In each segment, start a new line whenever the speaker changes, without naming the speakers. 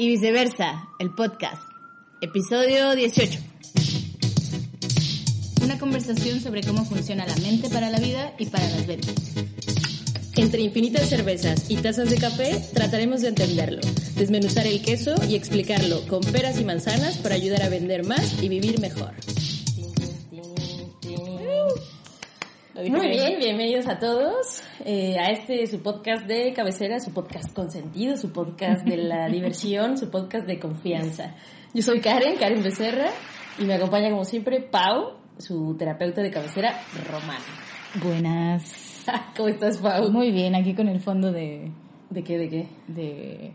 y viceversa, el podcast, episodio 18. Una conversación sobre cómo funciona la mente para la vida y para las ventas.
Entre infinitas cervezas y tazas de café, trataremos de entenderlo, desmenuzar el queso y explicarlo con peras y manzanas para ayudar a vender más y vivir mejor. Muy bien, bienvenidos a todos eh, a este su podcast de cabecera, su podcast consentido, su podcast de la diversión, su podcast de confianza. Yo soy Karen, Karen Becerra, y me acompaña como siempre Pau, su terapeuta de cabecera, Román.
Buenas.
¿Cómo estás, Pau?
Muy bien, aquí con el fondo de,
¿De qué, de qué?
de,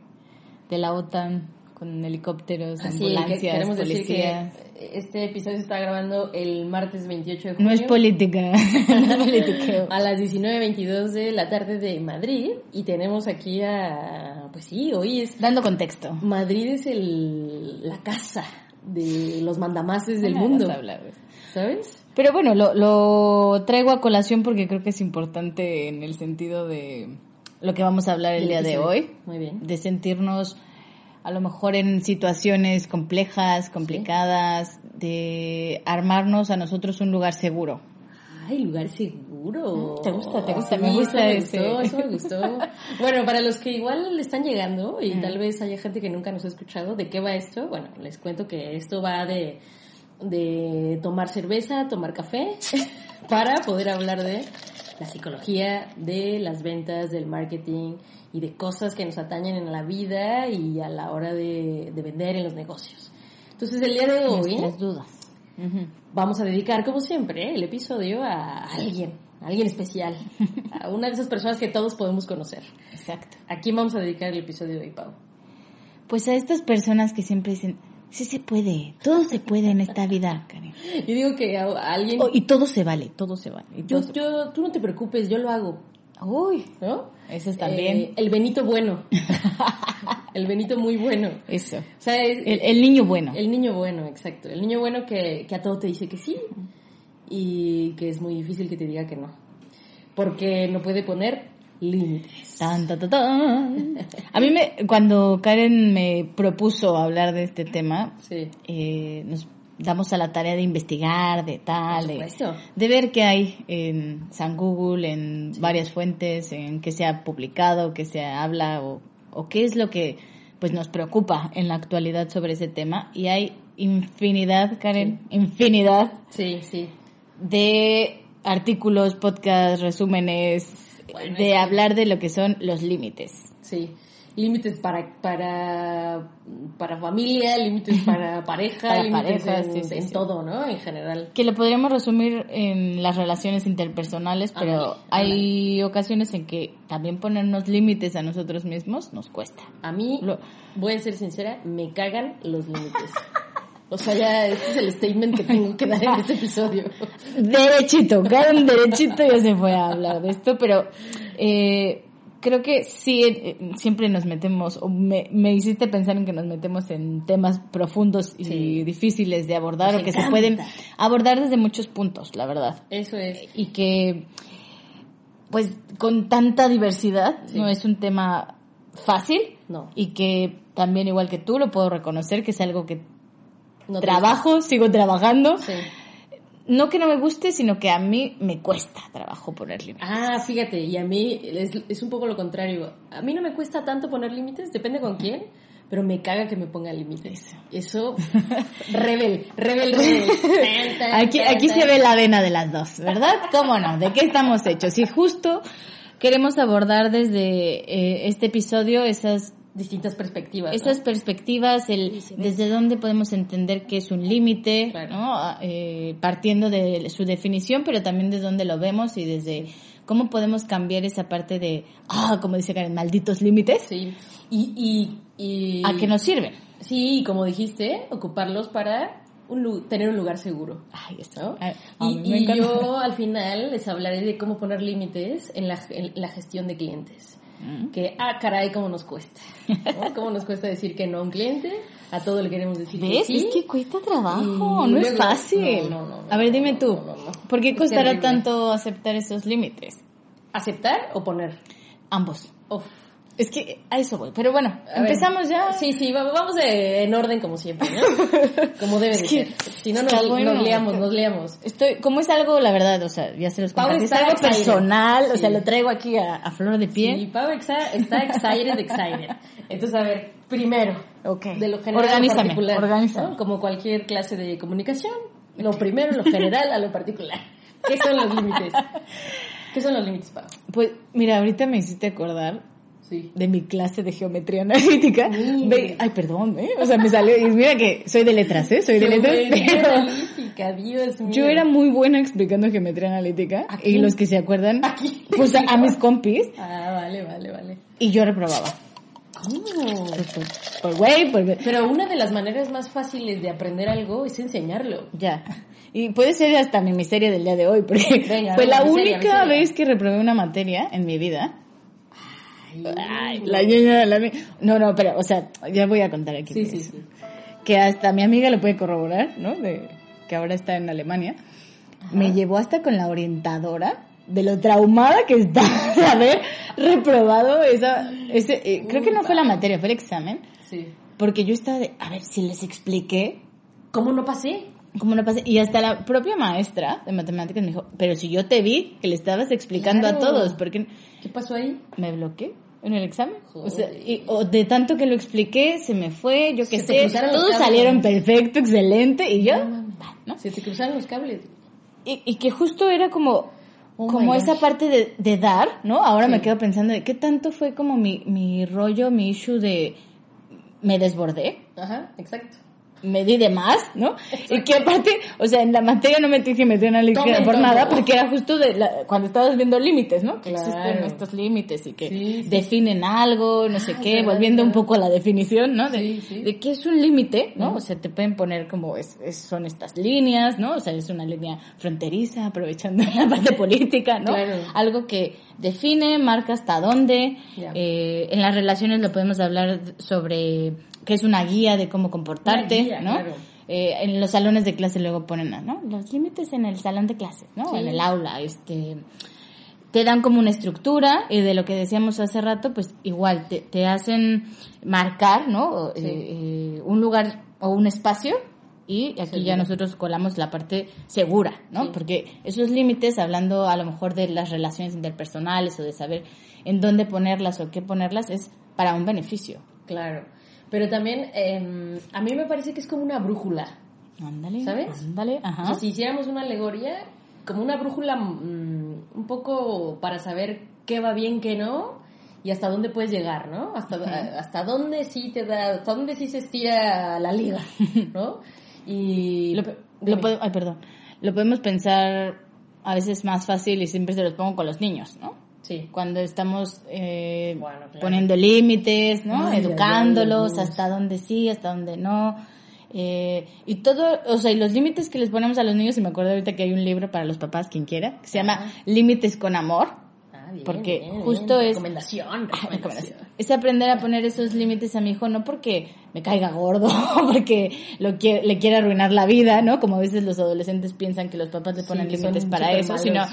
de la OTAN, con helicópteros, ambulancias,
queremos decir
policías.
que este episodio se está grabando el martes 28 de junio.
No es política,
a las 19.22 de la tarde de Madrid y tenemos aquí a, pues sí, hoy es,
Dando contexto.
Madrid es el, la casa de los mandamases del
Ah,
mundo,
hablar.
¿sabes?
Pero bueno, lo, lo traigo a colación porque creo que es importante en el sentido de lo que vamos a hablar el día de hoy,
Muy bien.
de sentirnos a lo mejor en situaciones complejas, complicadas, de armarnos a nosotros un lugar seguro.
Ay, lugar seguro.
¿Te gusta? ¿Te gusta?
Sí,
Me gusta
eso me gustó, eso me gustó. Bueno, para los que igual están llegando y
Mm.
tal vez haya gente que nunca nos ha escuchado, ¿de qué va esto? Bueno, les cuento que esto va de, de tomar cerveza, tomar café, para poder hablar de la psicología, de las ventas, del marketing y de cosas que nos atañen en la vida y a la hora de, de vender en los negocios. Entonces, el día de hoy
Nuestras dudas.
Vamos a dedicar, como siempre, el episodio a alguien, a alguien especial, a una de esas personas que todos podemos conocer.
Exacto.
¿A quién vamos a dedicar el episodio de hoy, Pau?
Pues a estas personas que siempre dicen, sí se puede, todo se puede en esta vida, Karen.
Yo digo que a, alguien...
Oh, y todo se vale, todo se vale.
yo,
se-
yo, tú no te preocupes, yo lo hago,
Uy,
¿no?
eso es también.
Eh, el Benito bueno. el Benito muy bueno.
eso.
O sea, es-
El, el niño bueno.
El niño bueno, exacto. El niño bueno que, que a todo te dice que sí y que es muy difícil que te diga que no. Porque no puede poner límites.
Tan, tan, tan, tan. A mí me, cuando Karen me propuso hablar de este tema,
Sí.
eh, nos damos a la tarea de investigar, de tal, de ver qué hay en San Google, en varias fuentes, en qué se ha publicado, qué se habla o, o qué es lo que pues nos preocupa en la actualidad sobre ese tema. Y hay infinidad, Karen, infinidad
Sí, sí.
de artículos, podcasts, resúmenes,
Bueno,
de hablar de lo que son los límites.
Sí, límites para para para familia, límites para pareja,
Para
límites en,
sí, sí,
en
sí.
todo, ¿no? En general.
Que lo podríamos resumir en las relaciones interpersonales, pero
Ándale,
hay ocasiones en que también ponernos límites a nosotros mismos nos cuesta.
A mí,
Lo-
voy a ser sincera, me cagan los límites. O sea, ya este es el statement que tengo que dar en este episodio.
Derechito, Karen derechito ya se fue a hablar de esto, pero eh, creo que sí, eh, siempre nos metemos, o me, me hiciste pensar en que nos metemos en temas profundos y
Sí.
difíciles de abordar
Nos
o que se pueden abordar desde muchos puntos, la verdad.
Eso es.
Y que, pues, con tanta diversidad,
Sí.
no es un tema fácil
No.
y que también, igual que tú, lo puedo reconocer que es algo que
no
trabajo, sigo trabajando.
Sí.
No que no me guste, sino que a mí me cuesta trabajo poner límites.
Ah, fíjate, y a mí es, es un poco lo contrario. A mí no me cuesta tanto poner límites, depende con quién, pero me caga que me ponga límites. Eso, rebel, rebel, rebel.
Aquí, aquí se ve la vena de las dos, ¿verdad? ¿Cómo no? ¿De qué estamos hechos? Y justo queremos abordar desde eh, este episodio esas
Distintas perspectivas. ¿no?
esas perspectivas, el desde dónde podemos entender qué es un límite,
Claro.
¿no? Ah, Eh, partiendo de su definición, pero también de dónde lo vemos y desde cómo podemos cambiar esa parte de, ah, como dice Karen, malditos límites,
Sí. Y, y, y...
a qué nos sirven.
Sí, como dijiste, ocuparlos para un tener un lugar seguro.
Ay, a
Y, y yo al final les hablaré de cómo poner límites en la, en la gestión de clientes. Que, ah, caray, cómo nos cuesta. ¿no? Cómo nos cuesta decir que no a un cliente, a todo le queremos decir que sí.
Es que cuesta trabajo,
Y
no es fácil.
no,
a ver, dime tú. ¿por qué costará tanto aceptar esos límites?
¿Aceptar o poner?
Ambos.
Uf.
Es que a eso voy. Pero bueno, empezamos ya.
Sí, sí, vamos en orden como siempre, ¿no? Como debe de ser. Si no, nos, nos liamos, nos liamos.
Estoy, como es algo, la verdad, o sea, ya se los compartí, es algo personal, o sea, lo traigo aquí a, flor de piel.
Sí, Pau está, está excited, excited. Entonces, a ver, primero,
okay.
de lo general
organízame,
a lo particular.
Organízame.
Como cualquier clase de comunicación, lo primero, lo general a lo particular. ¿Qué son los límites? ¿Qué son los límites, Pau?
Pues, mira, ahorita me hiciste acordar
Sí.
de mi clase de geometría analítica. Ve- ay, perdón, ¿eh? O sea, me salió. Y mira que soy de letras, ¿eh? Soy de letras.
Geometría
pero
analítica, Dios mío.
yo era muy buena explicando geometría analítica.
¿A
Y los que se acuerdan,
¿A quién?
pues a, a mis compis.
Ah, vale, vale, vale.
Y yo reprobaba.
¿Cómo?
Pues, por- por güey, por.
Pero una de las maneras más fáciles de aprender algo es enseñarlo.
Ya. Y puede ser hasta mi miseria del día de hoy, porque
Venga,
fue la
miseria,
única
miseria.
vez que reprobé una materia en mi vida.
Ay,
la ñoña, la No, no, pero, o sea, ya voy a contar aquí.
Sí, sí, sí.
Que hasta mi amiga lo puede corroborar, ¿no? De, que ahora está en Alemania. Me llevó hasta con la orientadora de lo traumada que está de haber reprobado esa, ese, eh, creo que no fue la materia, fue el examen.
Sí.
Porque yo estaba de, a ver, si les expliqué,
¿Cómo no pasé?
¿Cómo no pasé? Y hasta la propia maestra de matemáticas me dijo, pero si yo te vi que le estabas explicando a todos, porque
¿Qué pasó ahí?
me bloqueé en el examen. O, sea, y- o de tanto que lo expliqué, se me fue, yo qué sé, todos salieron perfecto, excelente, y yo,
No. Se te cruzaron los cables.
Y, y que justo era como,
Oh
como esa parte de, de dar, ¿no? Ahora
Sí.
me quedo pensando de qué tanto fue como mi, mi rollo, mi issue de me desbordé.
Ajá, exacto.
Me di de más, ¿no? Y que aparte, o sea, en la materia no metí geometría analítica por nada, porque era justo de la- cuando estabas viendo límites, ¿no? Que
Claro.
existen estos límites y que
Sí, sí.
definen algo, no sé
Ah,
qué,
verdad,
volviendo un poco a la definición, ¿no? De,
Sí,
de qué es un límite, ¿no? O sea, te pueden poner como es, es- son estas líneas, ¿no? O sea, es una línea fronteriza, aprovechando la parte política, ¿no?
Claro.
Algo que define, marca hasta dónde.
Ya.
Eh, en las relaciones lo podemos hablar sobre que es una guía de cómo comportarte,
guía,
¿no?
claro.
Eh, en los salones de clase luego ponen, ¿no? Los límites en el salón de clases, ¿no?
Sí.
En el aula, este te dan como una estructura y de lo que decíamos hace rato, pues igual te, te hacen marcar, ¿no?
Sí.
Eh, eh, un lugar o un espacio y aquí ya nosotros colamos la parte segura, ¿no?
Sí.
Porque esos límites, hablando a lo mejor de las relaciones interpersonales o de saber en dónde ponerlas o qué ponerlas, es para un beneficio.
Claro. Pero también, eh, a mí me parece que es como una brújula.
Ándale.
¿Sabes?
Ándale,
O
ajá.
sea, si hiciéramos una alegoría, como una brújula mm, un poco para saber qué va bien, qué no, y hasta dónde puedes llegar, ¿no? Hasta, hasta dónde sí te da, hasta dónde sí se estira la liga, ¿no? Y...
Lo, lo ay, perdón. Lo podemos pensar a veces más fácil y siempre se los pongo con los niños, ¿no?
Sí.
Cuando estamos eh,
Bueno, claro.
poniendo límites, ¿no?
Ay,
Educándolos
ay,
hasta dónde sí, hasta dónde no. Eh, y todo, o sea, y los límites que les ponemos a los niños, y me acuerdo ahorita que hay un libro para los papás, quien quiera, que se llama. Límites con Amor.
Ah, bien,
Porque
bien,
justo
bien.
es-
Recomendación, recomendación.
Es aprender a poner esos límites a mi hijo, no porque me caiga gordo, porque lo quiere, le quiera arruinar la vida, ¿no? Como a veces los adolescentes piensan que los papás le ponen
que
límites para eso,
malos.
sino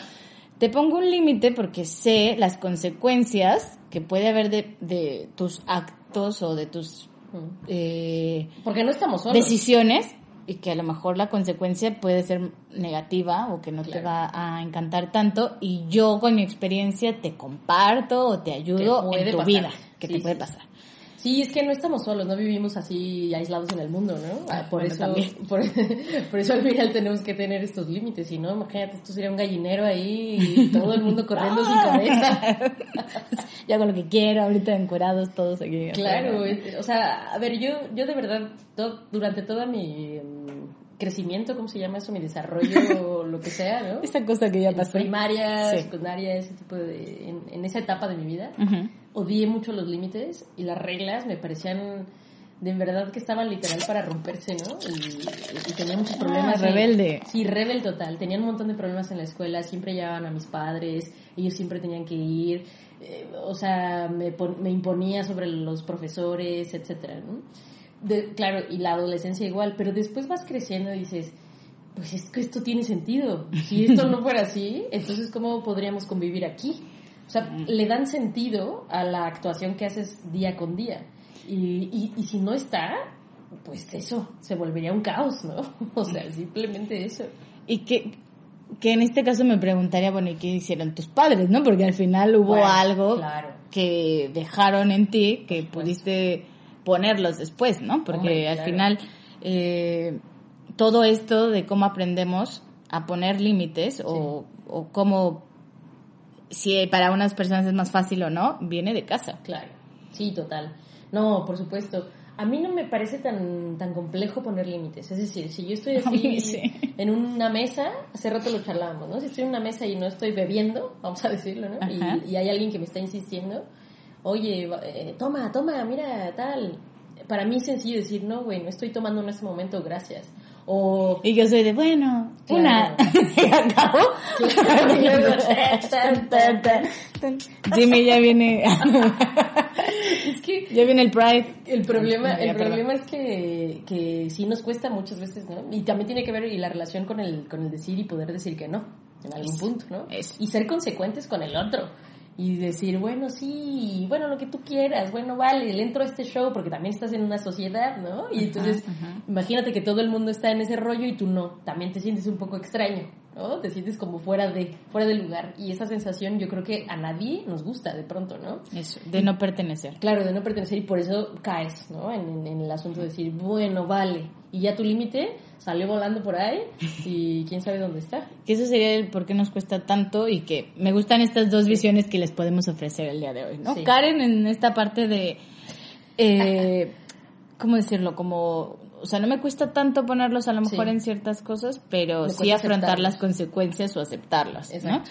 te pongo un límite porque sé las consecuencias que puede haber de, de tus actos o de tus
Mm.
eh,
Porque no estamos solos.
decisiones y que a lo mejor la consecuencia puede ser negativa o que no te va a encantar tanto y yo con mi experiencia te comparto o te ayudo en tu
pasar.
vida que
Sí,
te puede
sí.
pasar.
Sí, es que no estamos solos, no vivimos así aislados en el mundo, ¿no? Ah, por
bueno,
eso,
también.
por, por eso al final tenemos que tener estos límites, si no, imagínate, esto sería un gallinero ahí y todo el mundo corriendo sin cabeza.
Yo hago lo que quiero, ahorita encuerados todos aquí.
Claro, es- o sea, a ver, yo, yo de verdad, durante toda mi mm, crecimiento, ¿cómo se llama eso? Mi desarrollo, lo que sea, ¿no?
Esa cosa que ya pasó.
Primaria,
Sí.
secundaria, ese tipo de... En, en esa etapa de mi vida,
Ujú.
Odié mucho los límites y las reglas me parecían de verdad que estaban literal para romperse, ¿no? Y, y tenía muchos problemas.
Ah, rebelde.
Sí, rebel total. Tenían un montón de problemas en la escuela, siempre llevaban a mis padres, ellos siempre tenían que ir, eh, o sea, me, me imponía sobre los profesores, etcétera, ¿no? De- claro, y la adolescencia igual, pero después vas creciendo y dices, pues es que esto tiene sentido. Si esto no fuera así, entonces ¿cómo podríamos convivir aquí? O sea, le dan sentido a la actuación que haces día con día. Y, y, y si no está, pues eso, se volvería un caos, ¿no? O sea, simplemente eso.
Y que, que en este caso me preguntaría, bueno, ¿y qué hicieron tus padres, no? Porque al final hubo
Bueno,
algo
claro.
que dejaron en ti que pudiste ponerlos después, ¿no? Porque
Hombre,
al
claro.
final eh, todo esto de cómo aprendemos a poner límites o, o cómo, si para unas personas es más fácil o no, viene de casa.
Claro, sí, total. No, por supuesto. A mí no me parece tan, tan complejo poner límites. Es decir, si yo estoy así
sí.
en una mesa, hace rato lo charlábamos, ¿no? Si estoy en una mesa y no estoy bebiendo, vamos a decirlo, ¿no? Y, y hay alguien que me está insistiendo, oye, eh, toma, toma, mira, tal. Para mí es sencillo decir, no, güey, no estoy tomando en este momento, gracias. O
Y yo soy de, bueno, una. y acabo. Jimmy ya viene.
es que
ya viene el Pride.
El problema, el problema es que, que sí nos cuesta muchas veces, ¿no? Y también tiene que ver y la relación con el, con el decir y poder decir que no, en algún punto, ¿no? Y ser consecuentes con el otro. Y decir, bueno, sí, bueno, lo que tú quieras, bueno, vale, le entro a este show porque también estás en una sociedad, ¿no? Y entonces,
ajá.
imagínate que todo el mundo está en ese rollo y tú no, también te sientes un poco extraño, ¿no? Te sientes como fuera de, fuera del lugar. Y esa sensación yo creo que a nadie nos gusta de pronto, ¿no?
Eso, de no pertenecer.
Claro, de no pertenecer y por eso caes, ¿no? En, en- en el asunto de decir, bueno, vale, y ya tu límite salió volando por ahí y quién sabe dónde está.
Que eso sería el por qué nos cuesta tanto y que me gustan estas dos visiones que les podemos ofrecer el día de hoy, ¿no?
Sí.
Karen en esta parte de, eh, ¿cómo decirlo? Como, o sea, no me cuesta tanto ponerlos a lo mejor
Sí.
en ciertas cosas, pero
Me
sí afrontar
aceptarlos.
las consecuencias o aceptarlas, ¿no?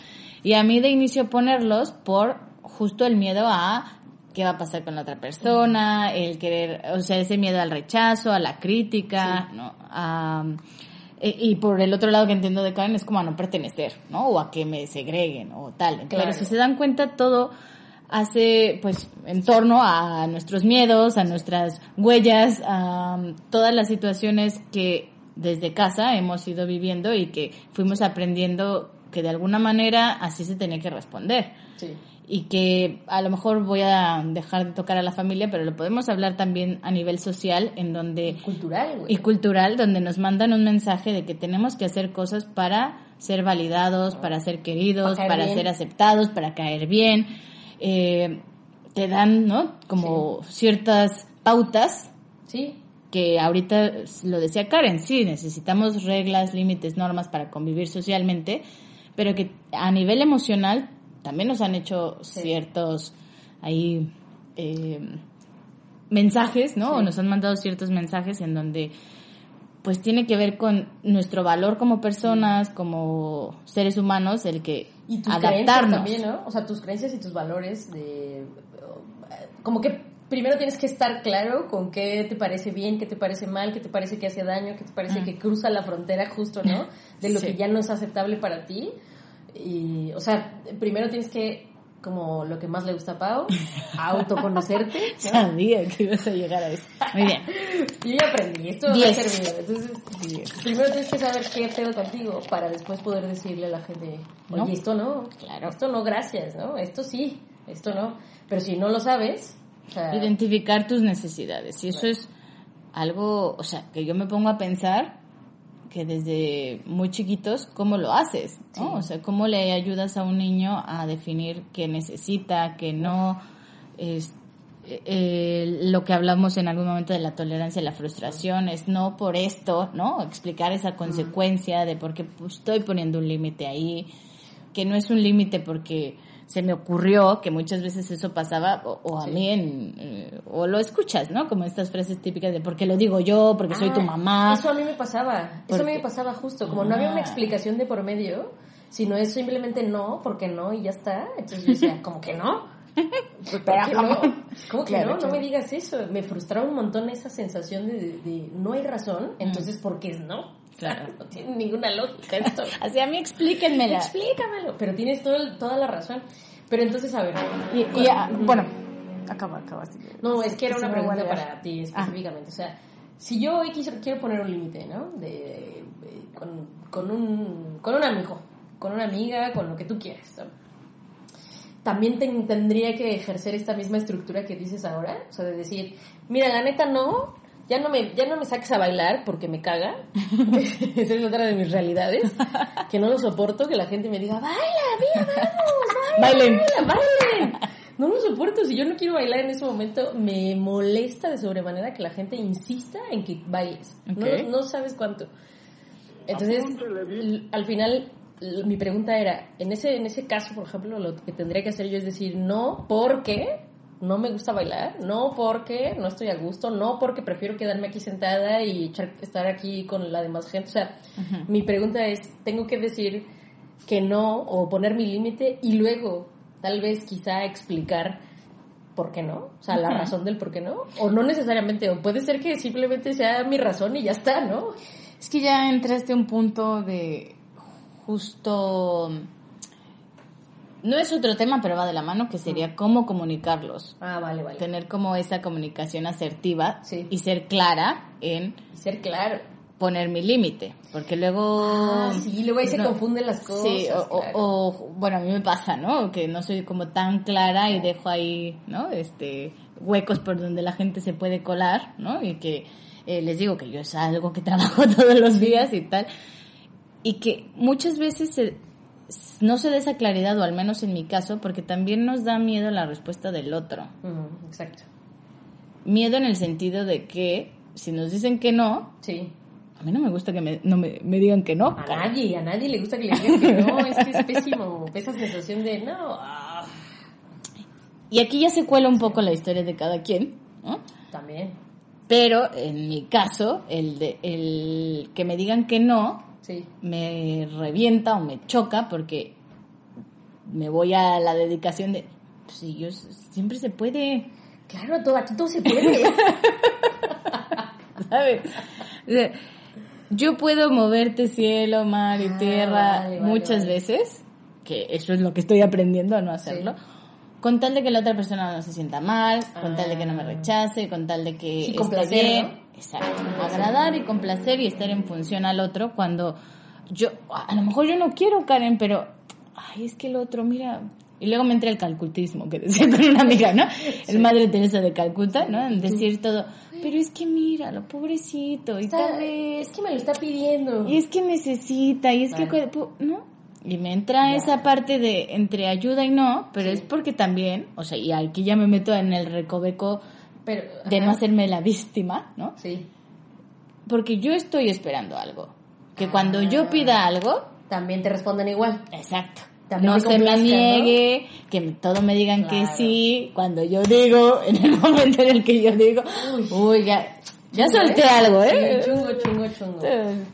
Y a mí de inicio ponerlos por justo el miedo a qué va a pasar con la otra persona, el querer, o sea, ese miedo al rechazo, a la crítica, ¿no? A, e- y por el otro lado que entiendo de Karen es como a no pertenecer, ¿no? O a que me segreguen o tal. Pero
Claro.
si se dan cuenta todo hace pues en torno a nuestros miedos, a nuestras huellas, a um, todas las situaciones que desde casa hemos ido viviendo y que fuimos aprendiendo que de alguna manera así se tenía que responder
Sí.
Y que a lo mejor voy a dejar de tocar a la familia, pero lo podemos hablar también a nivel social en donde
Cultural, güey.
y cultural donde nos mandan un mensaje de que tenemos que hacer cosas para ser validados, para ser queridos,
Para
ser aceptados, para caer bien. Eh, te dan, ¿no? Como ciertas pautas
Sí,
que ahorita lo decía Karen, sí, necesitamos reglas, límites, normas para convivir socialmente, pero que a nivel emocional también nos han hecho ciertos ahí eh, mensajes, ¿no? O nos han mandado ciertos mensajes en donde pues tiene que ver con nuestro valor como personas, como seres humanos, el que
y tus creencias
adaptarnos.
también, ¿no? O sea, tus creencias y tus valores de... Como que primero tienes que estar claro con qué te parece bien, qué te parece mal, qué te parece que hace daño, qué te parece
Mm.
que cruza la frontera justo, ¿no? De lo
Sí.
que ya no es aceptable para ti. Y, o sea, primero tienes que, como lo que más le gusta a Pau, autoconocerte. ¿no?
Sabía que ibas a llegar a eso. Muy bien.
Yo ya aprendí, esto ha
Diez.
servido. Entonces, primero tienes que saber qué pedo contigo para después poder decirle a la gente, oye,
No.
esto no,
Claro.
esto no, gracias, ¿no? Esto sí, esto no. Pero si no lo sabes, o sea,
identificar tus necesidades. Y eso es algo, o sea, que yo me pongo a pensar que desde muy chiquitos, ¿cómo lo haces? ¿no? O sea, ¿cómo le ayudas a un niño a definir qué necesita, qué no? Es, eh, lo que hablamos en algún momento de la tolerancia y la frustración es no por esto, ¿no? Explicar esa consecuencia de por qué pues, estoy poniendo un límite ahí, que no es un límite porque se me ocurrió, que muchas veces eso pasaba, o, o a
Sí.
mí, en, eh, o lo escuchas, ¿no? Como estas frases típicas de porque lo digo yo, porque soy tu
Ah,
mamá.
Eso a mí me pasaba, eso a mí me pasaba justo, como no había una
Ah.
explicación de por medio, sino es simplemente no, porque no y ya está. Entonces yo decía, ¿cómo que no? ¿Por
Pero
qué
¿cómo?
no? ¿Cómo que
Claro,
no? No me digas eso. Me frustraba un montón esa sensación de, de no hay razón, entonces ¿por qué es no?
Claro.
No tiene ninguna lógica esto.
Así a mí explíquenmela.
Explícamelo. Pero tienes todo el- toda la razón. Pero entonces, a ver.
Y, y, ah, bueno, acaba, acaba.
No, es que era una pregunta para ti
Ah.
específicamente. O sea, si yo hoy quiso- quiero poner un límite, ¿no? De, de- con, con un, con un amigo, con una amiga, con lo que tú quieras. ¿no? También tendría que ejercer esta misma estructura que dices ahora, o sea, de decir, mira, la neta no, ya no me, ya no me saques a bailar porque me caga. Esa es otra de mis realidades. Que no lo soporto, que la gente me diga, baila, mira, vamos,
bailen.
bailen. No lo soporto, si yo no quiero bailar en ese momento, me molesta de sobremanera que la gente insista en que bailes. No, no sabes cuánto. Entonces, al final, mi pregunta era, en ese, en ese caso, por ejemplo, lo que tendría que hacer yo es decir, no, porque no me gusta bailar, no porque no estoy a gusto, no porque prefiero quedarme aquí sentada y estar aquí con la demás gente. O sea, mi pregunta es, tengo que decir que no o poner mi límite y luego tal vez quizá explicar por qué no, o sea, la razón del por qué no, o no necesariamente, o puede ser que simplemente sea mi razón y ya está, ¿no?
Es que ya entraste a un punto de justo no es otro tema, pero va de la mano, que sería cómo comunicarlos.
Ah, vale, vale.
Tener como esa comunicación asertiva y ser clara en...
ser claro.
Poner mi límite, porque luego...
Ah, sí, luego ahí se confunden las cosas. Sí,
o, bueno, a mí me pasa, ¿no? Que no soy como tan clara y dejo ahí, ¿no? Este, huecos por donde la gente se puede colar, ¿no? Y que eh, les digo que yo es algo que trabajo todos los días y tal. Y que muchas veces se no se da esa claridad, o al menos en mi caso, porque también nos da miedo la respuesta del otro.
exacto.
Miedo en el sentido de que si nos dicen que no,
sí.
a mí no me gusta que me, no me, digan que no.
A nadie, a nadie le gusta que le digan que no, es que es pésimo, esa sensación de no. Ah.
Y aquí ya se cuela un poco la historia de cada quien, ¿no?
También.
Pero en mi caso, el, de, el que me digan que no, me revienta o me choca porque me voy a la dedicación de, pues yo siempre se puede.
Claro, todo, aquí todo se puede.
¿Sabes? Yo puedo moverte cielo, mar y ah, tierra muchas veces, que eso es lo que estoy aprendiendo a no hacerlo. Con tal de que la otra persona no se sienta mal, con tal de que no me ah. rechace, con tal de que esté bien. Exacto. Agradar y complacer y estar en función al otro cuando yo, a lo mejor yo no quiero, Karen, pero, ay, es que el otro, mira. Y luego me entra el calcutismo, que decía con una amiga, ¿no? El Madre Teresa de Calcuta, ¿no? En decir todo, pero es que mira, lo pobrecito, y tal vez...
Es que me lo está pidiendo.
Y es que necesita, y es que, ¿no? Y me entra esa parte de entre ayuda y no, pero es porque también, o sea, y aquí ya me meto en el recoveco pero, de no hacerme la víctima, ¿no?
Sí.
Porque yo estoy esperando algo. Que cuando yo ah. pida algo...
También te responden igual.
Exacto. no se me niegue, que todo me digan que sí, cuando yo digo, en el momento en el que yo digo, uy, ya, ya solté algo, ¿eh?
chungo, chungo, chungo.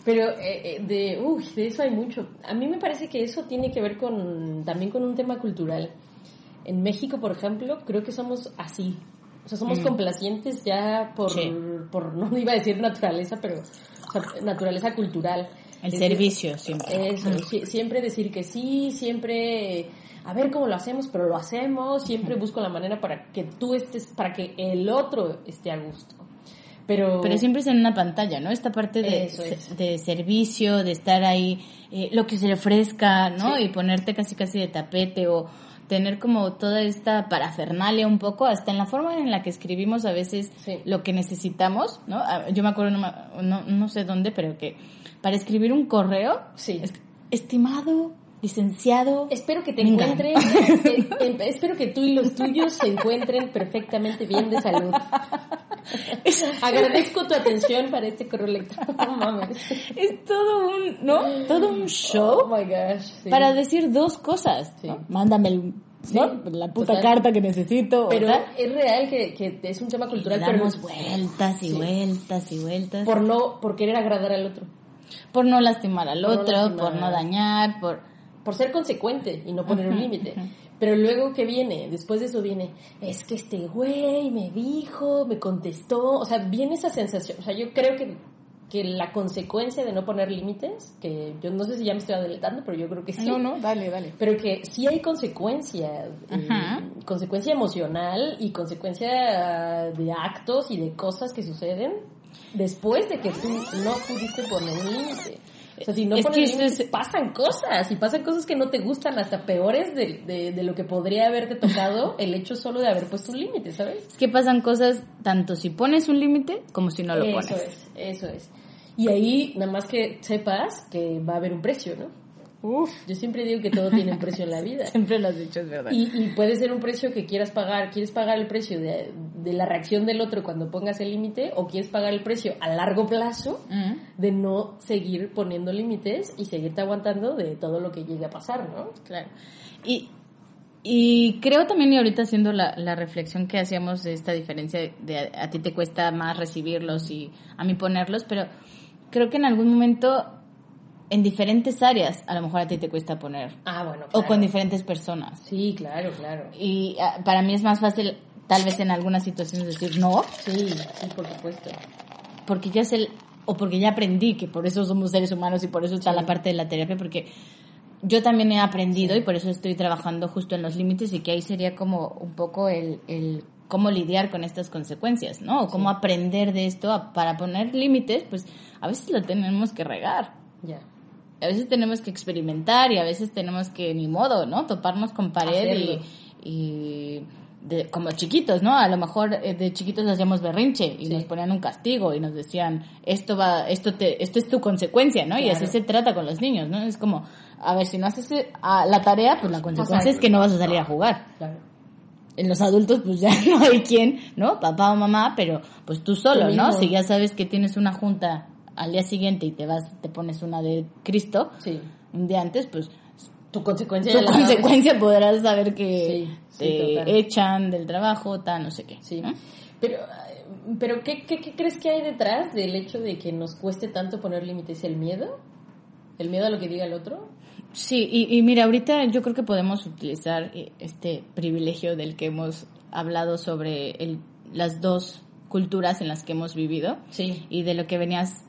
Pero eh, eh, de, uy, de eso hay mucho. A mí me parece que eso tiene que ver con también con un tema cultural. En México, por ejemplo, creo que somos así. O sea, somos mm. complacientes ya por, por, no iba a decir naturaleza, pero naturaleza cultural.
El servicio siempre.
Eso, siempre decir que sí, siempre a ver cómo lo hacemos, pero lo hacemos, siempre busco la manera para que tú estés, para que el otro esté a gusto. Pero,
pero siempre es en una pantalla, ¿no? Esta parte de, de servicio, de estar ahí, eh, lo que se le ofrezca, ¿no? Y ponerte casi casi de tapete o, tener como toda esta parafernalia un poco, hasta en la forma en la que escribimos a veces lo que necesitamos, ¿no? Ah, yo me acuerdo, no, no, sé dónde, pero que para escribir un correo,
sí.
estimado, licenciado.
Espero que te encuentres, espero que tú y los tuyos se encuentren perfectamente bien de salud. Agradezco tu atención para este correo electrónico.
Es todo un, ¿no? Todo un show.
Oh my gosh.
Para decir dos cosas. Mándame el la puta carta que necesito.
Pero es real que, que, es un tema cultural.
damos vueltas y vueltas y vueltas.
Por no, por querer agradar al otro.
Por no lastimar al otro, por no dañar, por...
Por ser consecuente y no poner un límite. Pero luego, ¿qué viene? Después de eso viene, es que este güey me dijo, me contestó, o sea, viene esa sensación, o sea, yo creo que, que la consecuencia de no poner límites, que yo no sé si ya me estoy adelantando, pero yo creo que sí.
No, no, dale, dale.
Pero que sí hay consecuencia, eh, consecuencia emocional y consecuencia de actos y de cosas que suceden después de que tú no pudiste poner límite. O sea, si no
Es
pones
que eso
límites,
es-
pasan cosas y pasan cosas que no te gustan, hasta peores de, de, de lo que podría haberte tocado el hecho solo de haber puesto un límite, ¿sabes?
Es que pasan cosas tanto si pones un límite como si no lo
eso
pones.
es, eso es. Y ahí, nada más que sepas que va a haber un precio, ¿no?
Uf,
Yo siempre digo que todo tiene un precio en la vida.
siempre lo has dicho, es verdad.
Y, y puede ser un precio que quieras pagar. ¿Quieres pagar el precio de, de la reacción del otro cuando pongas el límite? ¿O quieres pagar el precio a largo plazo
Mm.
de no seguir poniendo límites y seguirte aguantando de todo lo que llegue a pasar, ¿no?
Claro. Y, y creo también, y ahorita haciendo la, la reflexión que hacíamos de esta diferencia de a, a ti te cuesta más recibirlos y a mí ponerlos, pero creo que en algún momento en diferentes áreas a lo mejor a ti te cuesta poner.
Ah, bueno.
O con diferentes personas.
Sí, claro, claro.
Y ah, para mí es más fácil tal vez en algunas situaciones decir no,
Sí, sí, por supuesto.
porque ya sé, o porque ya aprendí que por eso somos seres humanos y por eso está
Sí.
la parte de la terapia, porque yo también he aprendido y por eso estoy trabajando justo en los límites y que ahí sería como un poco el, el cómo lidiar con estas consecuencias, ¿no? O cómo aprender de esto a- para poner límites, pues a veces lo tenemos que regar.
Ya.
A veces tenemos que experimentar y a veces tenemos que, ni modo, ¿no? Toparnos con pared
Hacerlo.
y, y de, como chiquitos, ¿no? A lo mejor eh, de chiquitos hacíamos berrinche y
Sí.
nos ponían un castigo y nos decían, esto va, esto te, esto es tu consecuencia, ¿no? Y así se trata con los niños, ¿no? Es como, a ver, si no haces eh, la tarea, pues la consecuencia es que no vas a salir a jugar.
Claro.
En los adultos, pues ya no hay quien, ¿no? Papá o mamá, pero pues tú solo, ¿no? Si ya sabes que tienes una junta al día siguiente y te vas, te pones una de Cristo,
Sí.
un día antes, pues
Tu consecuencia
tu
la
consecuencia podrás saber que
Sí,
te
total.
echan del trabajo, tal, no sé qué.
Sí.
¿no?
Pero, pero ¿qué, qué, qué crees que hay detrás del hecho de que nos cueste tanto poner límites? ¿El miedo? ¿El miedo a lo que diga el otro?
Sí, y, y mira, ahorita yo creo que podemos utilizar eh, este privilegio del que hemos hablado sobre el, las dos culturas en las que hemos vivido
Sí.
y de lo que venías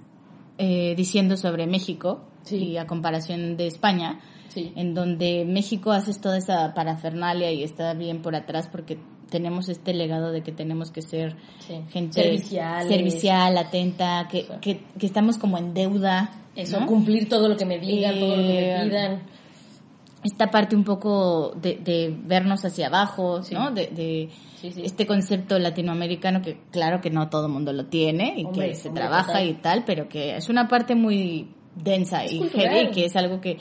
eh, diciendo sobre México
Sí.
y a comparación de España,
Sí.
en donde México haces toda esa parafernalia y está bien por atrás porque tenemos este legado de que tenemos que ser
Sí.
gente
Serviciales.
servicial, atenta, que, que, que estamos como en deuda.
Eso,
¿no?
cumplir todo lo que me digan, todo lo que
Eh,
me pidan.
Esta parte un poco de, de vernos hacia abajo,
Sí.
¿no? De, de
Sí, sí.
este concepto latinoamericano que claro que no todo el mundo lo tiene y
Hombre,
que se
hombre,
trabaja
total.
y tal, pero que es una parte muy densa
Es
y
cultural.
heavy, que es algo que...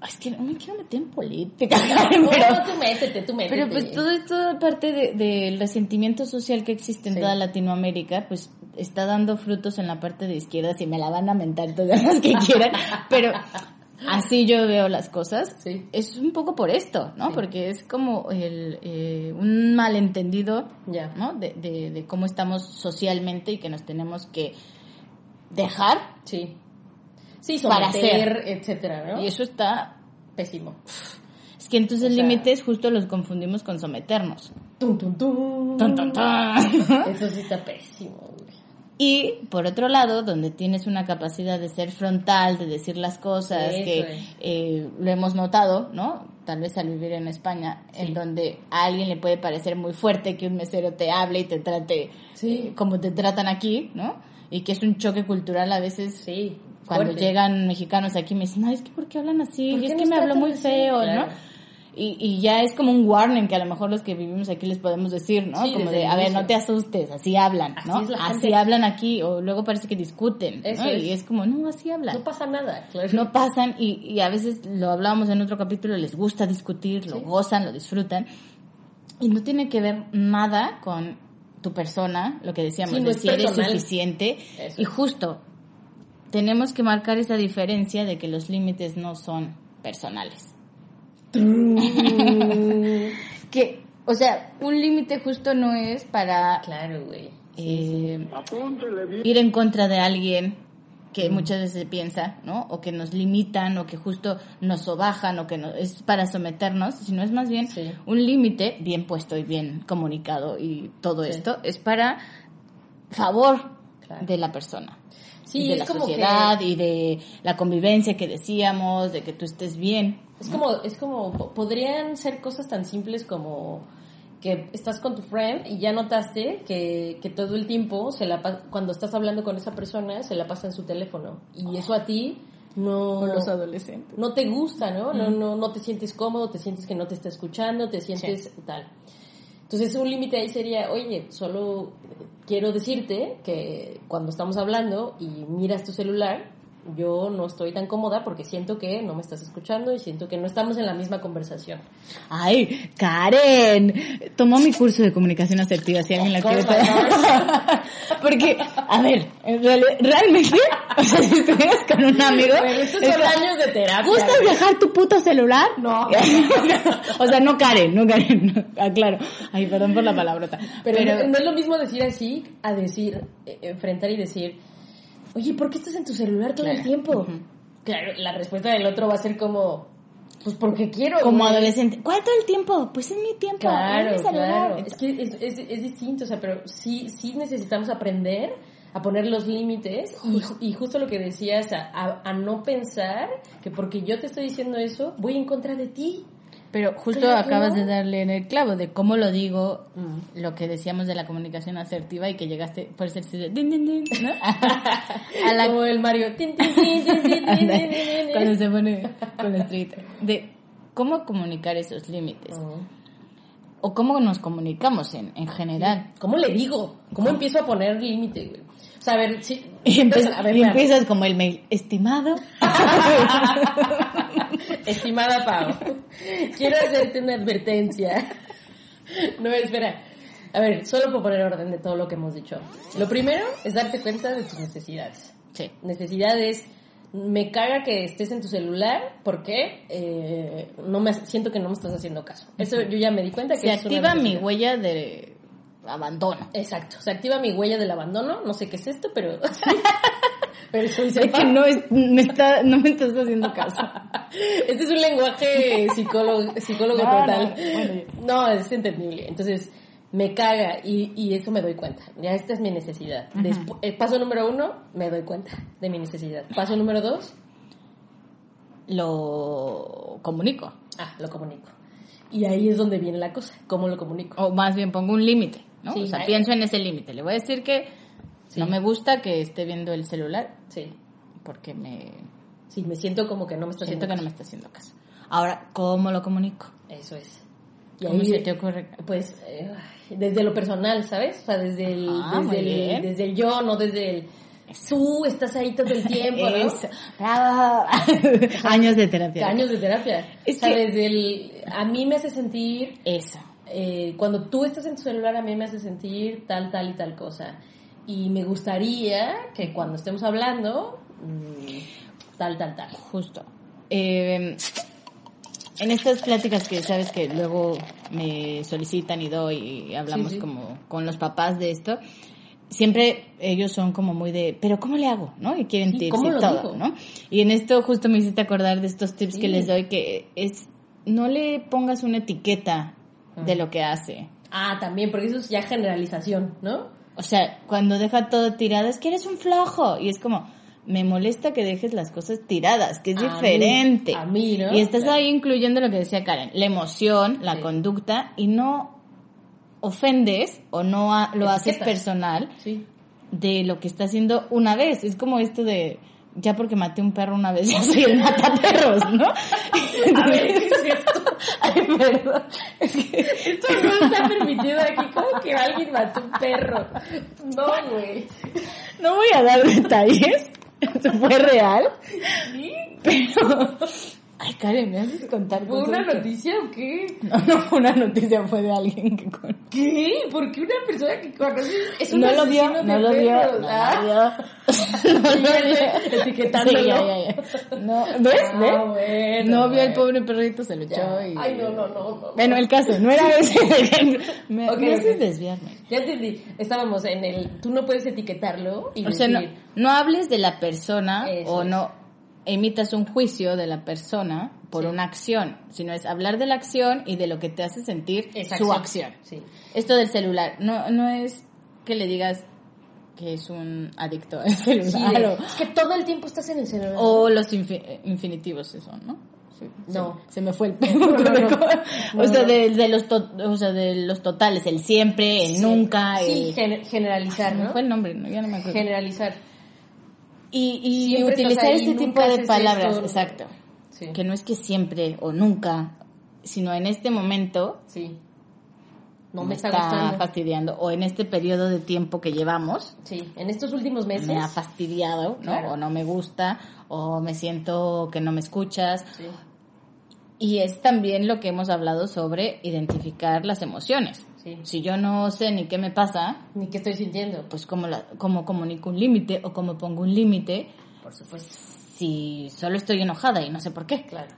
Ay, Es que no me quiero meter en política,
No,
pero...
tú métete, tú métete.
Pero pues todo esto, parte de- del resentimiento social que existe en toda Latinoamérica, pues está dando frutos en la parte de izquierda, si me la van a mentar todas las que quieran, pero así yo veo las cosas.
Sí.
Es un poco por esto, ¿no?
Sí.
Porque es como el, eh, un malentendido,
Ya.
¿no? De, de, de cómo estamos socialmente y que nos tenemos que dejar
Sí. Sí,
Para
someter, etcétera, ¿no?
y eso está...
Pésimo.
Es que entonces
O sea-
límites justo los confundimos con someternos.
Tum, tum, tum.
Tan, tan, tan.
Eso sí está pésimo, güey.
Y por otro lado, donde tienes una capacidad de ser frontal, de decir las cosas,
Eso
que eh, lo hemos notado, ¿no? Tal vez al vivir en España,
Sí.
en donde a alguien le puede parecer muy fuerte que un mesero te hable y te trate
Sí.
eh, como te tratan aquí, ¿no? Y que es un choque cultural a veces.
Sí.
Cuando
fuerte.
llegan mexicanos aquí me dicen, ay, es que ¿por qué hablan así?
¿Por
Y es que me habló muy
así?
feo,
Claro.
¿no? Y, y ya es como un warning que a lo mejor los que vivimos aquí les podemos decir, ¿no?
Sí,
como de, a ver, no te asustes, así hablan, ¿no?
Así
hablan aquí, o luego parece que discuten, ¿no?
Es.
Y es como, no, así hablan.
No pasa nada, claro.
No pasan y, y a veces lo hablábamos en otro capítulo, les gusta discutir, lo gozan, lo disfrutan. Y no tiene que ver nada con tu persona, lo que decíamos,
Sí, no
de si eres suficiente.
Eso.
Y justo, tenemos que marcar esa diferencia de que los límites no son personales. que, o sea, un límite justo no es para
Claro, güey.
eh, ir en contra de alguien que muchas veces se piensa, ¿no? O que nos limitan, o que justo nos sobajan, o que no, es para someternos, sino es más bien
Sí.
un límite bien puesto y bien comunicado y todo
Sí.
esto es para favor
Claro.
de la persona.
Sí,
y de
es
la
como
sociedad
que-
y de la convivencia que decíamos, de que tú estés bien.
Es como, es como, po- podrían ser cosas tan simples como que estás con tu friend y ya notaste que, que todo el tiempo, se la cuando estás hablando con esa persona, se la pasa en su teléfono. Y eso a ti no
los adolescentes.
no te gusta, ¿no? No, no, no te sientes cómodo, te sientes que no te está escuchando, te sientes tal. Entonces un límite ahí sería, oye, solo quiero decirte que cuando estamos hablando y miras tu celular, yo no estoy tan cómoda porque siento que no me estás escuchando y siento que no estamos en la misma conversación.
Ay, Karen, tomó mi curso de comunicación asertiva, si alguien la quiere. Porque, a ver, realmente, o sea, si estuvieras con un amigo,
Bueno, estos
es
son años de terapia.
¿gustas dejar tu puto celular?
No.
o sea, no Karen, no Karen, no, aclaro. Ay, perdón por la palabrota.
Pero,
Pero,
no es lo mismo decir así a decir, eh, enfrentar y decir, oye, ¿por qué estás en tu celular todo el tiempo? Claro, la respuesta del otro va a ser como, pues porque quiero.
como
güey.
adolescente, ¿cuál todo el tiempo? Pues es mi tiempo,
Claro,
es mi celular.
claro. Es que es, es, es distinto, o sea, pero sí, sí necesitamos aprender a poner los límites y, y justo lo que decías, a, a- a no pensar que porque yo te estoy diciendo eso, voy en contra de ti.
Pero justo
claro.
acabas de darle en el clavo de cómo lo digo,
mm.
lo que decíamos de la comunicación asertiva y que llegaste, por ser ¿no? a, la,
Como el Mario.
cuando se pone con la estrellita. De cómo comunicar esos límites.
Oh.
O cómo nos comunicamos en, en general.
¿Cómo le digo? ¿Cómo empiezo a poner límite? O sea, a ver, sí.
Si, y,
a ver,
y empiezas como el mail, estimado.
Estimada Pau, quiero hacerte una advertencia. No, espera. A ver, solo por poner orden de todo lo que hemos dicho. Lo primero es darte cuenta de tus necesidades.
Sí.
Necesidades, me caga que estés en tu celular porque eh, no me siento que no me estás haciendo caso. Eso yo ya me di cuenta que
Se
es una
activa mi huella de abandono.
Exacto, se activa mi huella del abandono. No sé qué es esto, pero. pero soy
De que no, es, me está, no me estás haciendo caso.
Este es un lenguaje psicólogo, psicólogo
No,
total.
no, bueno,
No, es entendible. Entonces, me caga y, y eso me doy cuenta. Ya esta es mi necesidad. Despu- eh, paso número uno, me doy cuenta de mi necesidad. Paso número dos,
Lo comunico.
ah, lo comunico. Y ahí es donde viene la cosa. ¿Cómo lo comunico?
O más bien pongo un límite, ¿no?
Sí,
o sea, pienso en ese límite. Le voy a decir que
Sí.
no me gusta que esté viendo el celular
Sí.
porque me
Sí, me siento como que no me está
siento
haciendo
que no me está haciendo caso. Ahora, ¿cómo lo comunico?
caso. Eso es. Y
¿Cómo
ahí,
se te ocurre?
Pues eh, desde lo personal, ¿sabes? O sea, desde el,
Ah,
desde, el desde el yo, no desde el tú estás ahí todo el tiempo, ¿no?
Eso. Bravo. Años de terapia.
Años de terapia.
Es
o sea,
que-
desde el a mí me hace sentir
Eso.
Eh, cuando tú estás en tu celular a mí me hace sentir tal, tal y tal cosa. Y me gustaría que cuando estemos hablando, mm, tal, tal, tal.
Justo. Eh, en estas pláticas que sabes que luego me solicitan y doy y hablamos
Sí, sí.
como con los papás de esto, siempre ellos son como muy de, pero ¿cómo le hago? ¿No? Y quieren
Sí,
tips
¿cómo
y todo,
digo?
¿no? Y en esto justo me hiciste acordar de estos tips que les doy que es, no le pongas una etiqueta de lo que hace.
Ah, también, porque eso es ya generalización, ¿no?
O sea, cuando deja todo tirado es que eres un flojo. Y es como, me molesta que dejes las cosas tiradas, que es
A mí,
diferente.
a mí, ¿no?
Y estás
Claro.
ahí incluyendo lo que decía Karen, la emoción, la
Sí.
conducta, y no ofendes o no ha- lo haces personal
Sí.
de lo que está haciendo una vez. Es como esto de, ya porque maté un perro una vez, ya soy el mataperros, ¿no?
A ver, ¿qué es esto?
Ay, perdón. Es que
Esto no está permitido aquí. ¿Cómo que alguien mató un perro? No, güey.
no voy a dar detalles. Esto fue real.
¿Sí?
Pero. Ay, Karen, ¿me haces contar
¿Fue una noticia o qué?
No, no fue una noticia, fue de alguien que con...
¿Qué? ¿Por qué una persona que conoces es un
No lo vio,
de
no lo vio, no
¿Ah?
lo vio. No lo vio.
etiquetándolo.
Sí, ya, ya, ya. No, ¿ves?
Ah, bueno,
no vio al pobre perrito, se lo echó y...
Ay, no, no, no. no.
Bueno, el caso, no era ese. Me,
Ok,
me haces desviarme.
Ya entendí. Estábamos en el... Tú no puedes etiquetarlo y
O sea, no, no hables de la persona
Eso
o no emitas un juicio de la persona por
Sí.
una acción, sino es hablar de la acción y de lo que te hace sentir
Esa
su acción.
Sí.
Esto del celular, no, no es que le digas que es un adicto al celular
Sí,
o,
es que todo el tiempo estás en el celular.
o los infi- infinitivos eso, ¿no?
No.
Se, se me fue el pedo.
No, no, no.
o sea, de, de los to- o sea, de los totales, el siempre, el nunca,
Sí,
el...
gen- generalizar,
Se me
¿no?
fue el nombre, no, ya no me acuerdo.
Generalizar.
Y, y
Siempre
utilizar este tipo de palabras,
esto.
exacto.
Sí.
Que no es que siempre o nunca, sino en este momento
Sí. No me,
me
está,
está,
gustando.
fastidiando o en este periodo de tiempo que llevamos
Sí, en estos últimos meses.
me ha fastidiado, ¿no?
Claro.
O no me gusta o me siento que no me escuchas.
Sí.
Y es también lo que hemos hablado sobre identificar las emociones.
Sí.
Si yo no sé ni qué me pasa,
Ni qué estoy sintiendo.
pues cómo, la, cómo comunico un límite o cómo pongo un límite,
Por supuesto.
si solo estoy enojada y no sé por qué.
Claro.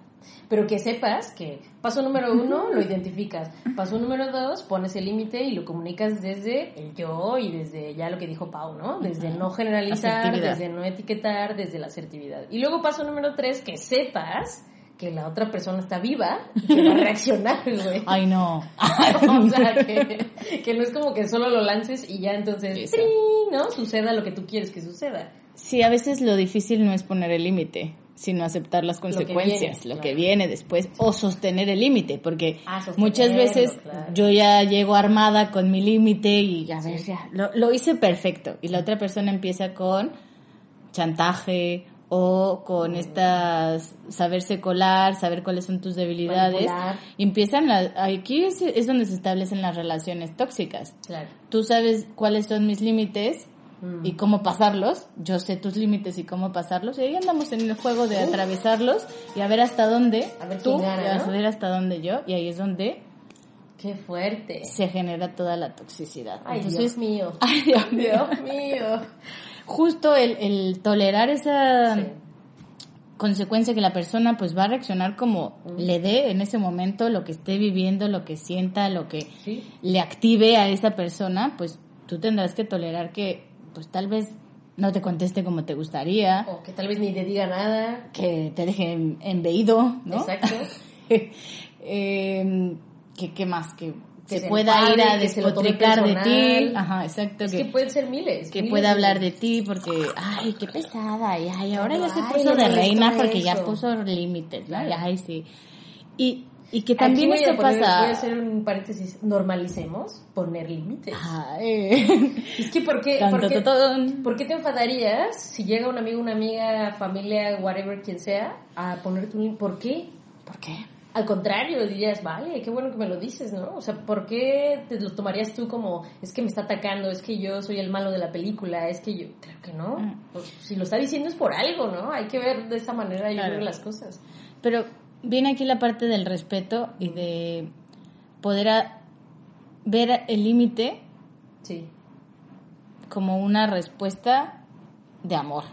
Pero que sepas que paso número uno lo identificas. Paso número dos, pones el límite y lo comunicas desde el yo y desde ya lo que dijo Pau, ¿no? Desde no generalizar, desde no etiquetar, desde la asertividad. Y luego paso número tres, que sepas que la otra persona está viva y que va a reaccionar, güey.
Ay, no.
o sea, que, que no es como que solo lo lances y ya entonces. ¡trin! ¿no? Suceda lo que tú quieres que suceda.
Sí, a veces lo difícil no es poner el límite, sino aceptar las consecuencias, lo
viene,
que
claro.
viene, después, o sostener el límite, porque
Ah,
muchas veces
claro.
yo ya llego armada con mi límite y a ver, ya, lo, lo hice perfecto, y la otra persona empieza con chantaje o con estas saberse colar, saber cuáles son tus debilidades,
Manipular.
empiezan, la- aquí es, es donde se establecen las relaciones tóxicas.
Claro.
Tú sabes cuáles son mis límites
Mm.
y cómo pasarlos. Yo sé tus límites y cómo pasarlos. Y ahí andamos en el juego de atravesarlos y a ver hasta dónde
A ver
tú
gana,
a ver hasta dónde yo. Y ahí es donde
Qué fuerte.
se genera toda la toxicidad.
Ay,
Entonces,
Dios mío.
Ay, Dios mío.
Dios mío.
Justo el, el tolerar esa
Sí.
consecuencia que la persona pues va a reaccionar como le dé en ese momento, lo que esté viviendo, lo que sienta, lo que
Sí.
le active a esa persona, pues tú tendrás que tolerar que pues tal vez no te conteste como te gustaría,
O que tal vez ni te diga nada.
que te deje em- embeído, ¿no?
Exacto.
Eh, que qué más que,
Que
se, pueda ir a despotricar de ti, ajá, exacto,
Es
que,
que pueden ser miles.
que
miles
pueda hablar
de...
ti porque, ay, qué pesada, y ay, ahora ya se puso de reina porque ya
eso.
puso límites, ¿no? Y, ay, sí. Y, y que también
poner-
pasa...
Voy a hacer un paréntesis. Normalicemos poner límites.
Ay.
Es que ¿por qué, por, qué, por qué te enfadarías si llega un amigo, una amiga, familia, whatever, quien sea, a ponerte un límite? ¿Por qué?
¿Por qué?
Al contrario, dirías, vale, qué bueno que me lo dices, ¿no? O sea, ¿por qué te lo tomarías tú como, es que me está atacando, es que yo soy el malo de la película, es que yo, claro que no.
Mm.
Pues, si lo está diciendo es por algo, ¿no? Hay que ver de esa manera, yo
Claro.
creo, las cosas.
Pero viene aquí la parte del respeto y de poder a- ver el límite
Sí.
como una respuesta de amor.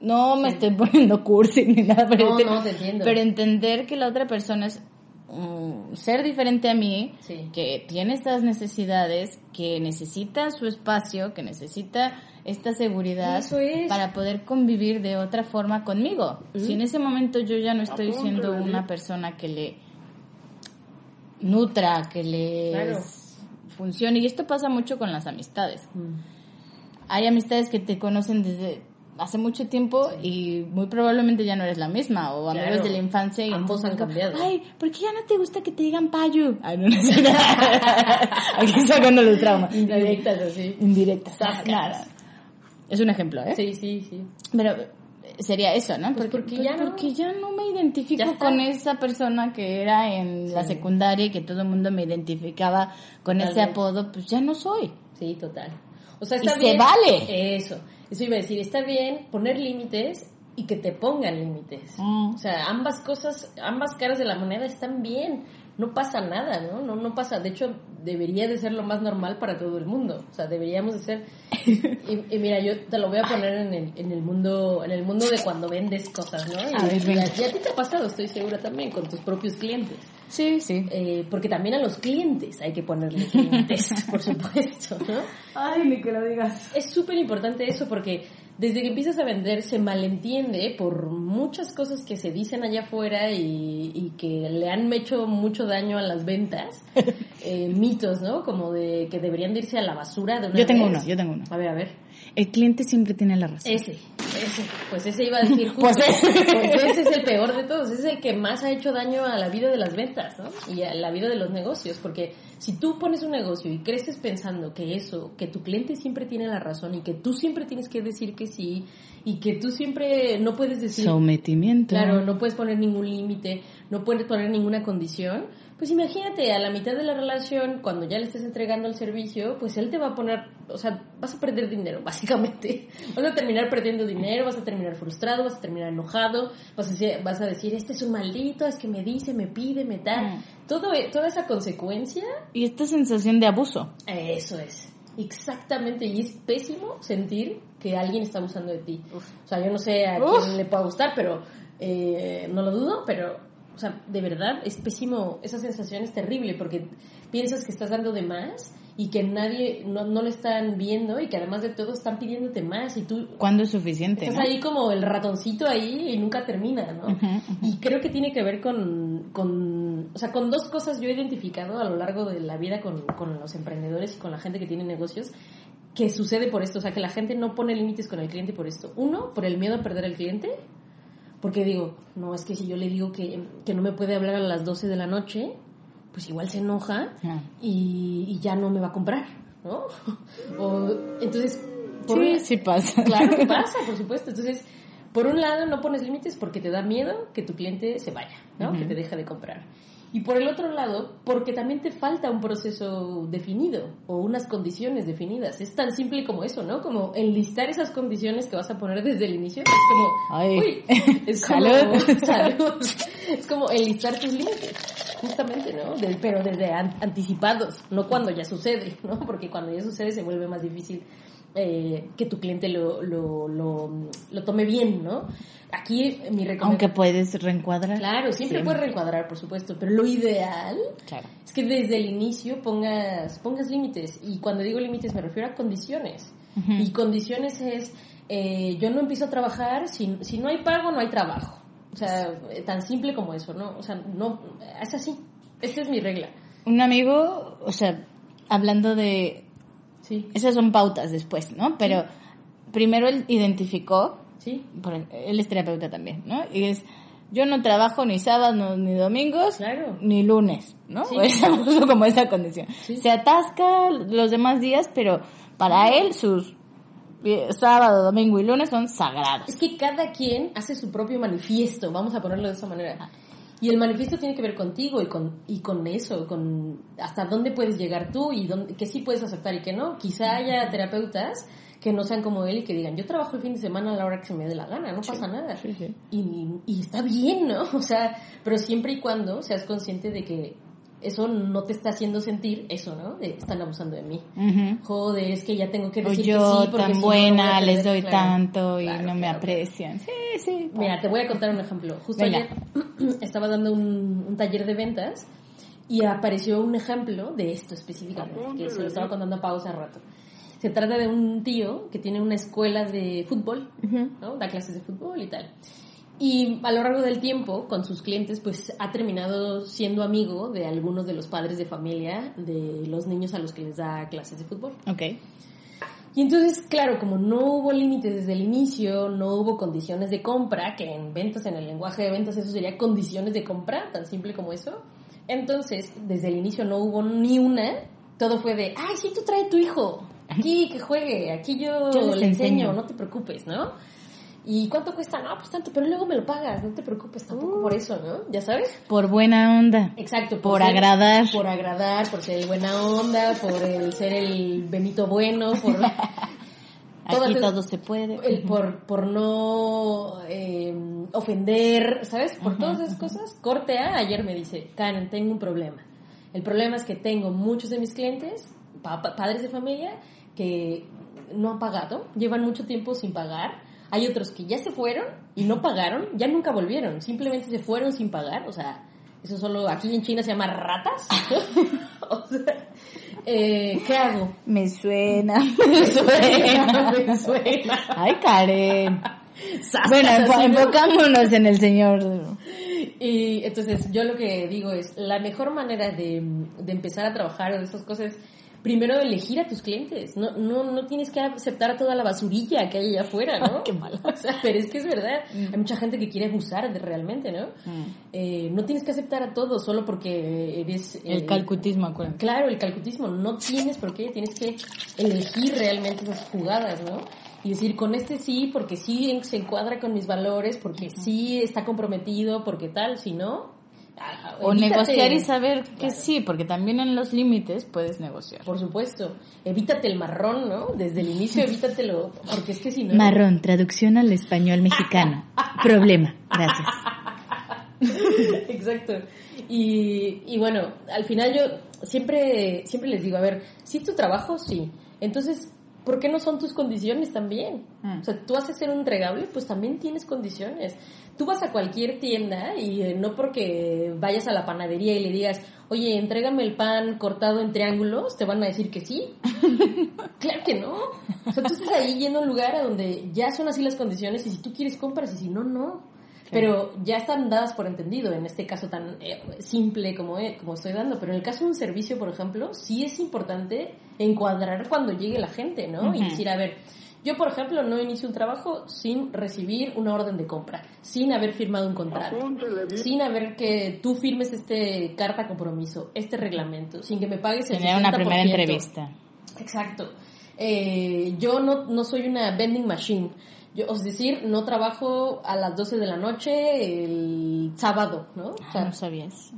No me estoy poniendo cursi ni nada, pero,
No, no, te entiendo.
pero entender que la otra persona es un ser diferente a mí,
Sí.
que tiene estas necesidades, que necesita su espacio, que necesita esta seguridad
Eso es.
para poder convivir de otra forma conmigo. Si en ese momento yo ya no estoy siendo una persona que le nutra, que le
Claro.
funcione, y esto pasa mucho con las amistades
Mm.
hay amistades que te conocen desde hace mucho tiempo y muy probablemente ya no eres la misma o amigos
Claro.
de la infancia y
Ambos han cambiado.
Ay, ¿por qué ya no te gusta que te digan payu? Ay, no, no sé. Aquí sacando los traumas.
Indirectas así.
Indirectas. Claro. Es un ejemplo, ¿eh?
Sí, sí, sí.
Pero sería eso, ¿no?
Pues porque ya no.
porque ya no me identifico con esa persona que era en la
Sí.
secundaria y que todo el mundo me identificaba con ese
Totalmente.
apodo, pues ya no soy.
Sí, total. O sea,
Y
está
se
bien.
vale.
Eso. Eso iba a decir, está bien poner límites y que te pongan límites.
Mm.
O sea, ambas cosas, ambas caras de la moneda están bien. No pasa nada, ¿no? No, no pasa. De hecho, debería de ser lo más normal para todo el mundo. O sea, deberíamos de ser. Y, y mira, yo te lo voy a poner en el, en el mundo, en el mundo de cuando vendes cosas, ¿no? Y,
A ver,
y
venga.
a, y a ti te ha pasado, estoy segura también, con tus propios clientes.
Sí, sí.
Eh, porque también a los clientes hay que ponerle límites, por supuesto, ¿no?
Ay, ni que lo digas.
Es súper importante eso porque desde que empiezas a vender se malentiende por muchas cosas que se dicen allá afuera y, y que le han hecho mucho daño a las ventas. Eh, mitos, ¿no? Como de que deberían de irse a la basura de una
Yo tengo
vez.
uno, yo tengo uno.
A ver, a ver.
El cliente siempre tiene la razón.
Ese, pues ese iba a decir justo. Pues, pues ese es el peor de todos, ese es el que más ha hecho daño a la vida de las ventas, ¿no? Y a la vida de los negocios, porque si tú pones un negocio y creces pensando que eso, que tu cliente siempre tiene la razón y que tú siempre tienes que decir que sí y que tú siempre no puedes decir...
Sometimiento.
Claro, no puedes poner ningún límite, no puedes poner ninguna condición, pues imagínate, a la mitad de la relación, cuando ya le estés entregando el servicio, pues él te va a poner, o sea, vas a perder dinero, básicamente. Vas a terminar perdiendo dinero, vas a terminar frustrado, vas a terminar enojado, vas a decir, vas a decir este es un maldito, es que me dice, me pide, me da. Mm. Todo, toda esa consecuencia.
Y esta sensación de abuso.
Eso es. Exactamente, y es pésimo sentir que alguien está abusando de ti. O sea, yo no sé a quién le pueda gustar, pero eh, no lo dudo, pero sea, de verdad es pésimo, esa sensación es terrible porque piensas que estás dando de más y que nadie, no, no lo están viendo y que además de todo están pidiéndote más y tú...
¿Cuándo es suficiente?
Estás ahí como el ratoncito ahí y nunca termina, ¿no? Y creo que tiene que ver con, con, o sea, con dos cosas yo he identificado a lo largo de la vida con, con los emprendedores y con la gente que tiene negocios que sucede por esto, o sea, que la gente no pone límites con el cliente por esto. Uno, por el miedo a perder al cliente porque digo, no, es que si yo le digo que, que no me puede hablar a las 12 de la noche, pues igual se enoja y, y, ya no me va a comprar, ¿no? o, entonces...
Por sí, sí pasa.
Claro que pasa, por supuesto. Entonces, por un lado no pones límites porque te da miedo que tu cliente se vaya, ¿no? Que te deje de comprar. Y por el otro lado, porque también te falta un proceso definido o unas condiciones definidas. Es tan simple como eso, ¿no? Como enlistar esas condiciones que vas a poner desde el inicio. Es como, uy, es como, salud. Es como enlistar tus límites, justamente, ¿no? pero desde anticipados, no cuando ya sucede, ¿no? Porque cuando ya sucede se vuelve más difícil eh, que tu cliente lo, lo, lo, lo, tome bien, ¿no? Aquí mi recomendación...
Aunque puedes reencuadrar.
Claro, siempre, puedes reencuadrar, por supuesto, pero lo ideal es que desde el inicio pongas, pongas límites. Y cuando digo límites me refiero a condiciones. Y condiciones es, eh, yo no empiezo a trabajar, si, si no hay pago, no hay trabajo. O sea, tan simple como eso, ¿no? O sea, no, es así. Esta es mi regla.
Un amigo, o sea, hablando de esas son pautas después, ¿no? Pero primero él identificó,
sí.
él es terapeuta también, ¿no? Y es, yo no trabajo ni sábados ni domingos, ni lunes, ¿no? Sí. como esa condición. Se atasca los demás días, pero para él sus sábado, domingo y lunes son sagrados.
Es que cada quien hace su propio manifiesto, vamos a ponerlo de esa manera. Y el manifiesto tiene que ver contigo y con, y con eso, con hasta dónde puedes llegar tú y dónde, qué sí puedes aceptar y qué no. Quizá haya terapeutas que no sean como él y que digan, yo trabajo el fin de semana a la hora que se me dé la gana, no pasa nada. Y, y está bien, ¿no? O sea, pero siempre y cuando seas consciente de que eso no te está haciendo sentir eso, ¿no? De están abusando de mí. Joder, es que ya tengo que decir
yo,
que sí
porque tan buena, les doy tanto y no me aprecian. Sí, sí.
Mira, te voy a contar un ejemplo. Justo ayer estaba dando un, taller de ventas y apareció un ejemplo de esto específicamente, que se lo estaba contando a Pau hace rato. Se trata de un tío que tiene una escuela de fútbol, ¿no? Da clases de fútbol y tal. Y a lo largo del tiempo, con sus clientes, pues ha terminado siendo amigo de algunos de los padres de familia de los niños a los que les da clases de fútbol.
Ok.
Y entonces, claro, como no hubo límites desde el inicio, no hubo condiciones de compra, que en ventas, en el lenguaje de ventas, eso sería condiciones de compra, tan simple como eso. Entonces, desde el inicio no hubo ni una, todo fue de, ay, sí, tú trae tu hijo, aquí que juegue, aquí yo, le enseño, no te preocupes, ¿no? ¿Y cuánto cuesta? No, pues tanto, pero luego me lo pagas, no te preocupes tampoco por eso, ¿no? ¿Ya sabes?
Por buena onda.
Exacto.
Por, agradar.
Por agradar, por ser buena onda, por el ser el Benito bueno, por...
Aquí todo se puede.
El, por, por no eh, ofender, ¿sabes? Por todas esas cosas. Corte A, ayer me dice, Karen, tengo un problema. El problema es que tengo muchos de mis clientes, padres de familia, que no han pagado, llevan mucho tiempo sin pagar hay otros que ya se fueron y no pagaron, ya nunca volvieron, simplemente se fueron sin pagar, o sea, eso solo aquí en China se llama ratas. o sea, eh, ¿qué hago?
Me suena, me suena,
me suena.
Ay, Karen. bueno, enfocámonos en el Señor.
Y entonces yo lo que digo es, la mejor manera de, de empezar a trabajar de esas cosas primero elegir a tus clientes. No, no, no tienes que aceptar toda la basurilla que hay allá afuera, ¿no?
Qué malo.
O sea, pero es que es verdad. Hay mucha gente que quiere abusar de realmente, ¿no? Eh, no tienes que aceptar a todos solo porque eres...
El
eh,
calcutismo, acuérdate.
Claro, el calcutismo. No tienes por qué, tienes que elegir realmente esas jugadas, ¿no? Y decir, con este sí, porque sí se encuadra con mis valores, porque sí está comprometido, porque tal, si no... ah,
O
evítate-
negociar y saber que
Claro.
sí, porque también en los límites puedes negociar.
Por supuesto. Evítate el marrón, ¿no? Desde el inicio evítatelo, porque es que si no...
Marrón, traducción al español mexicano. Problema. Gracias.
Exacto. Y, y bueno, al final yo siempre, siempre les digo, a ver, si es tu trabajo, sí. Entonces, ¿por qué no son tus condiciones también?
Mm.
O sea, tú vas a ser un entregable, pues también tienes condiciones. Tú vas a cualquier tienda y eh, no porque vayas a la panadería y le digas, oye, entrégame el pan cortado en triángulos, te van a decir que sí. claro que no. O sea, tú estás ahí yendo a un lugar a donde ya son así las condiciones y si tú quieres compras y si no, no. Pero ya están dadas por entendido en este caso tan eh, simple como, eh, como estoy dando. Pero en el caso de un servicio, por ejemplo, sí es importante encuadrar cuando llegue la gente, ¿no? Y decir, a ver, yo, por ejemplo, no inicio un trabajo sin recibir una orden de compra, sin haber firmado un contrato, sin haber que tú firmes este carta compromiso, este reglamento, sin que me pagues el
Tener una primera
60%.
entrevista.
Exacto. Eh, yo no, no soy una vending machine. Yo, es decir, no trabajo a las 12 de la noche el sábado, ¿no? O
Ah,
sea,
no sabías.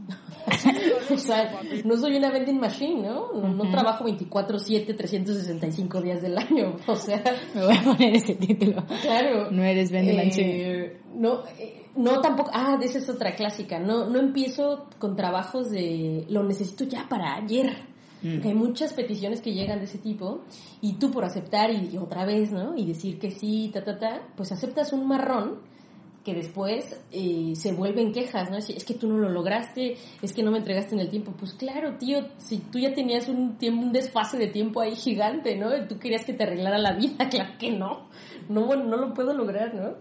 o sea, no soy una vending machine, ¿no? No, no trabajo 24/7, 365 días del año. O sea,
Me voy a poner ese título.
claro.
No eres vending
Eh,
machine.
No, eh, no tampoco. Ah, esa es otra clásica. No, no empiezo con trabajos de lo necesito ya para ayer.
Mm.
Hay muchas peticiones que llegan de ese tipo y tú por aceptar y, otra vez, ¿no? Y decir que sí, ta, ta, ta, pues aceptas un marrón que después eh, se vuelven quejas, ¿no? Es, que tú no lo lograste, es que no me entregaste en el tiempo. Pues claro, tío, si tú ya tenías un un desfase de tiempo ahí gigante, ¿no? Tú querías que te arreglara la vida, claro que no. No, bueno, no lo puedo lograr, ¿no?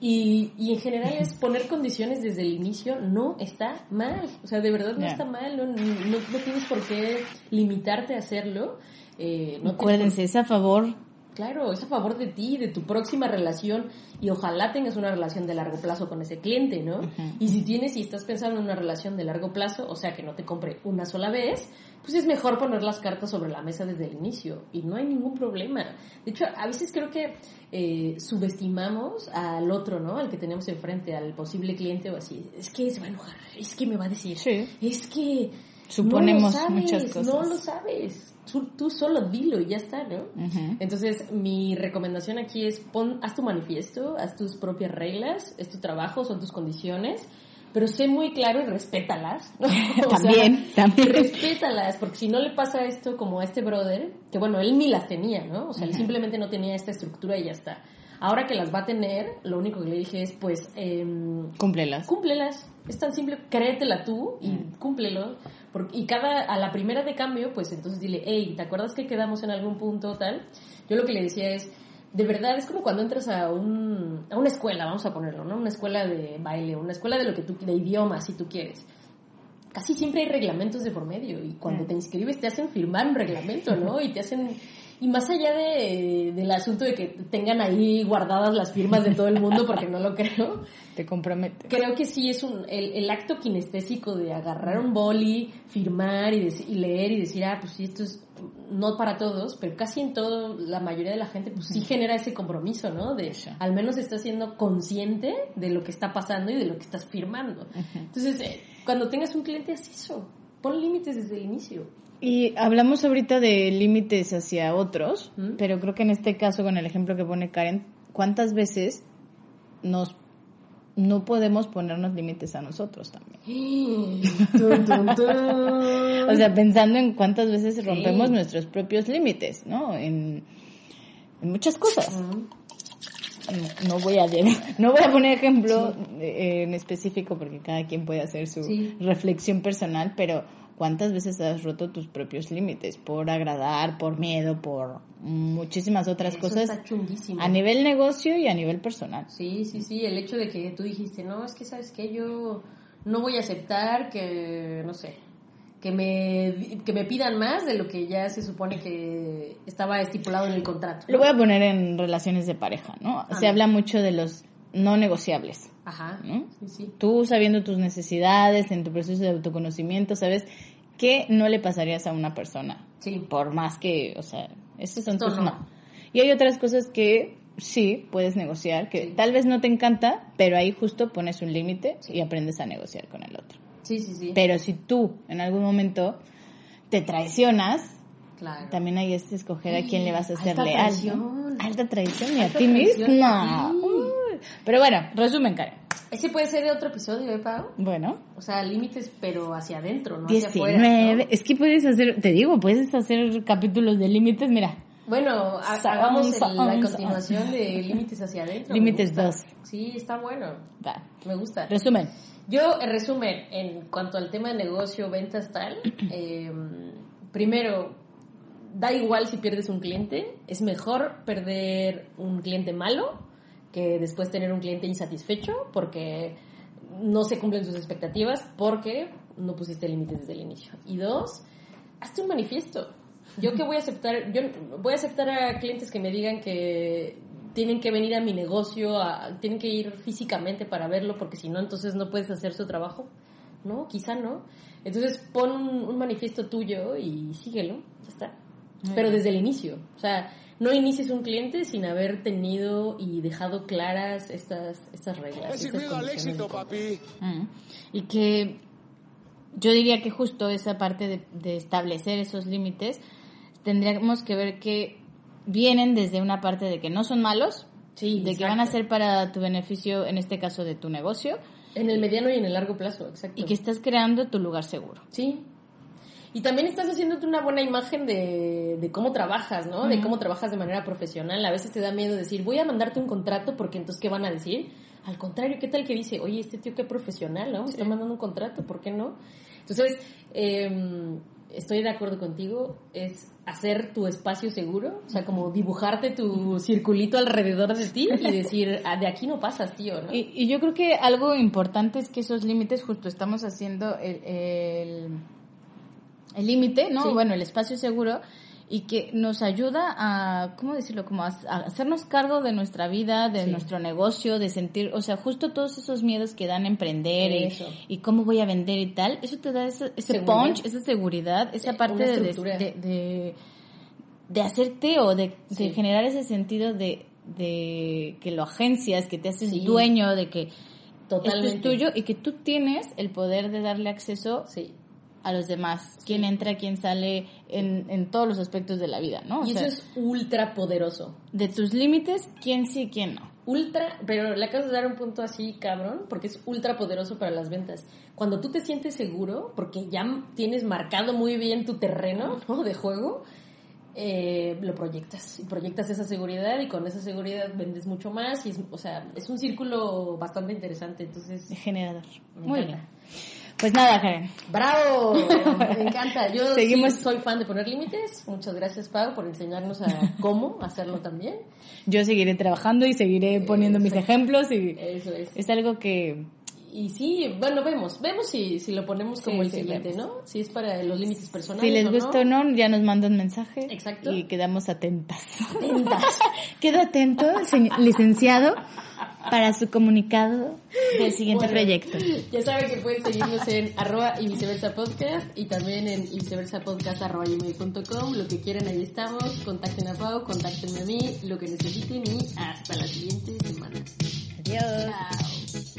Y, y en general es poner condiciones desde el inicio no está mal. O sea, de verdad no está mal, no, no, no tienes por qué limitarte a hacerlo. Eh, no
Acuérdense, es a favor.
Claro, es a favor de ti, de tu próxima relación y ojalá tengas una relación de largo plazo con ese cliente, ¿no? Y si tienes y estás pensando en una relación de largo plazo, o sea que no te compre una sola vez, pues es mejor poner las cartas sobre la mesa desde el inicio y no hay ningún problema. De hecho, a veces creo que eh, subestimamos al otro, ¿no? Al que tenemos enfrente, al posible cliente o así. Es que se va a enojar, es que me va a decir,
Sí.
es que
Suponemos
no lo sabes,
muchas cosas.
No lo sabes. Tú, tú solo dilo y ya está, ¿no?
Ujú.
Entonces, mi recomendación aquí es pon, haz tu manifiesto, haz tus propias reglas, es tu trabajo, son tus condiciones, pero sé muy claro y respétalas. ¿no?
También, también.
Respétalas, porque si no le pasa esto como a este brother, que bueno, él ni las tenía, ¿no? O sea, él simplemente no tenía esta estructura y ya está. Ahora que las va a tener, lo único que le dije es, pues, em,
Cúmplelas.
cúmplelas. Es tan simple, créetela tú y cúmplelo. Porque, y cada, a la primera de cambio, pues entonces dile, hey, ¿te acuerdas que quedamos en algún punto tal? Yo lo que le decía es, de verdad, es como cuando entras a, un, a una escuela, vamos a ponerlo, ¿no? Una escuela de baile, una escuela de lo que tú, de idiomas, si tú quieres. Casi siempre hay reglamentos de por medio y cuando te inscribes te hacen firmar un reglamento, ¿no? Y te hacen... Y más allá de, del asunto de que tengan ahí guardadas las firmas de todo el mundo, porque no lo creo,
Te compromete.
creo que sí es un, el, el acto kinestésico de agarrar un boli, firmar y, dec- y leer y decir, ah, pues sí, esto es no para todos, pero casi en todo, la mayoría de la gente, pues sí genera ese compromiso, ¿no? De al menos estás siendo consciente de lo que está pasando y de lo que estás firmando. Entonces, eh, cuando tengas un cliente, haz eso. Pon límites desde el inicio.
Y hablamos ahorita de límites hacia otros,
¿Mm?
pero creo que en este caso, con el ejemplo que pone Karen, ¿cuántas veces nos no podemos ponernos límites a nosotros también?
Tun, tun, tun.
O sea, pensando en cuántas veces rompemos
Sí.
nuestros propios límites, ¿no? En, en muchas cosas.
Mm.
No voy a no voy a poner ejemplo eh, en específico porque cada quien puede hacer su
Sí.
reflexión personal, pero ¿cuántas veces has roto tus propios límites por agradar, por miedo, por muchísimas otras
Eso
cosas
está chunguísimo.
a nivel negocio y a nivel personal?
Sí, sí, sí, el hecho de que tú dijiste, no, es que sabes que yo no voy a aceptar que, no sé, que me, que me pidan más de lo que ya se supone que estaba estipulado en el contrato.
Lo voy a poner en relaciones de pareja, ¿no? Se habla mucho de los no negociables.
Ajá.
¿no?
Sí, sí.
Tú sabiendo tus necesidades, en tu proceso de autoconocimiento, sabes que no le pasarías a una persona.
Sí.
Por más que, o sea, esas son
Esto
tus
no.
no. Y hay otras cosas que sí puedes negociar, que tal vez no te encanta, pero ahí justo pones un límite y aprendes a negociar con el otro.
Sí, sí, sí.
Pero si tú en algún momento te traicionas,
claro.
también hay es escoger a quién le vas a ser
Alta
leal. ¿no?
traición.
Alta traición y a ti mismo. No. Pero bueno, resumen, Karen.
Ese puede ser de otro episodio, ¿eh, Pau?
Bueno,
O sea, límites, pero hacia adentro, no hacia afuera.
19.
¿no?
Es que puedes hacer, te digo, puedes hacer capítulos de límites, mira.
Bueno, ha- hagamos el- la continuación de límites hacia adentro.
Límites
gusta.
2.
Sí, está bueno.
Va.
Me gusta.
Resumen.
Yo, en resumen, en cuanto al tema de negocio, ventas, tal, eh, primero, da igual si pierdes un cliente, es mejor perder un cliente malo que después tener un cliente insatisfecho porque no se cumplen sus expectativas porque no pusiste límites desde el inicio. Y dos, hazte un manifiesto. Yo que voy a aceptar, yo voy a aceptar a clientes que me digan que tienen que venir a mi negocio, a- tienen que ir físicamente para verlo, porque si no, entonces no puedes hacer su trabajo. No, quizá no. Entonces pon un, un manifiesto tuyo y síguelo, ya está. Pero desde el inicio. O sea, no inicies un cliente sin haber tenido y dejado claras estas, estas reglas.
Es
estas
al éxito, papi.
Mm. Y que yo diría que justo esa parte de, de establecer esos límites, tendríamos que ver que vienen desde una parte de que no son malos,
Sí,
de que
exacto.
van a ser para tu beneficio, en este caso de tu negocio,
En el mediano y en el largo plazo, exacto.
y que estás creando tu lugar seguro.
Sí. Y también estás haciéndote una buena imagen de, de cómo trabajas, ¿no? De cómo trabajas de manera profesional. A veces te da miedo decir, voy a mandarte un contrato porque entonces, ¿qué van a decir? Al contrario, ¿qué tal que dice, oye, este tío qué profesional, ¿no? Me está mandando un contrato, ¿por qué no? Entonces, eh, estoy de acuerdo contigo, es hacer tu espacio seguro, o sea, como dibujarte tu circulito alrededor de ti y decir, "Ah, de aquí no pasas, tío, ¿no?
Y, y yo creo que algo importante es que esos límites, justo estamos haciendo el el- el límite, ¿no?
Sí.
Bueno, el espacio seguro y que nos ayuda a, ¿cómo decirlo? Como a, a hacernos cargo de nuestra vida, de
Sí.
nuestro negocio, de sentir, o sea, justo todos esos miedos que dan a emprender y,
Eso.
y cómo voy a vender y tal, eso te da ese, ese
Seguridad.
punch, esa seguridad, esa parte de, de, de, de- hacerte o de, de
Sí.
generar ese sentido de, de que lo agencias, que te haces
Sí.
dueño, de que
Totalmente.
esto es tuyo y que tú tienes el poder de darle acceso
Sí.
A los demás, quién entra, quién sale en, en todos los aspectos de la vida, ¿no? O
Y eso es ultra poderoso.
de tus límites, quién sí y quién no.
Ultra, pero le acabas de dar un punto así, cabrón, porque es ultra poderoso para las ventas. Cuando tú te sientes seguro, porque ya tienes marcado muy bien tu terreno ¿no? de juego, eh, lo proyectas. Y proyectas esa seguridad y con esa seguridad vendes mucho más. Y es, o sea, es un círculo bastante interesante. Entonces,
Generador. Muy bien. Pues nada, Karen.
¡Bravo! Me encanta. Yo
Seguimos.
sí soy fan de poner límites. Muchas gracias, Pau, por enseñarnos a cómo hacerlo también.
Yo seguiré trabajando y seguiré poniendo mis ejemplos y
Eso es.
es algo que
Y sí, bueno, vemos, vemos si, si lo ponemos como
Sí,
el siguiente. ¿no? Si es para los límites personales.
si les gusta o no, ya nos mandan mensaje
Exacto.
y quedamos atentas.
Atentas.
Quedo atento, licenciado, para su comunicado del siguiente proyecto.
Ya saben que pueden seguirnos en arroba y viceversa podcast y también en y viceversa podcast arroba .com. Lo que quieran, ahí estamos. Contacten a Pau, contáctenme a mí, lo que necesiten y hasta la siguiente semana. Adiós. Chao.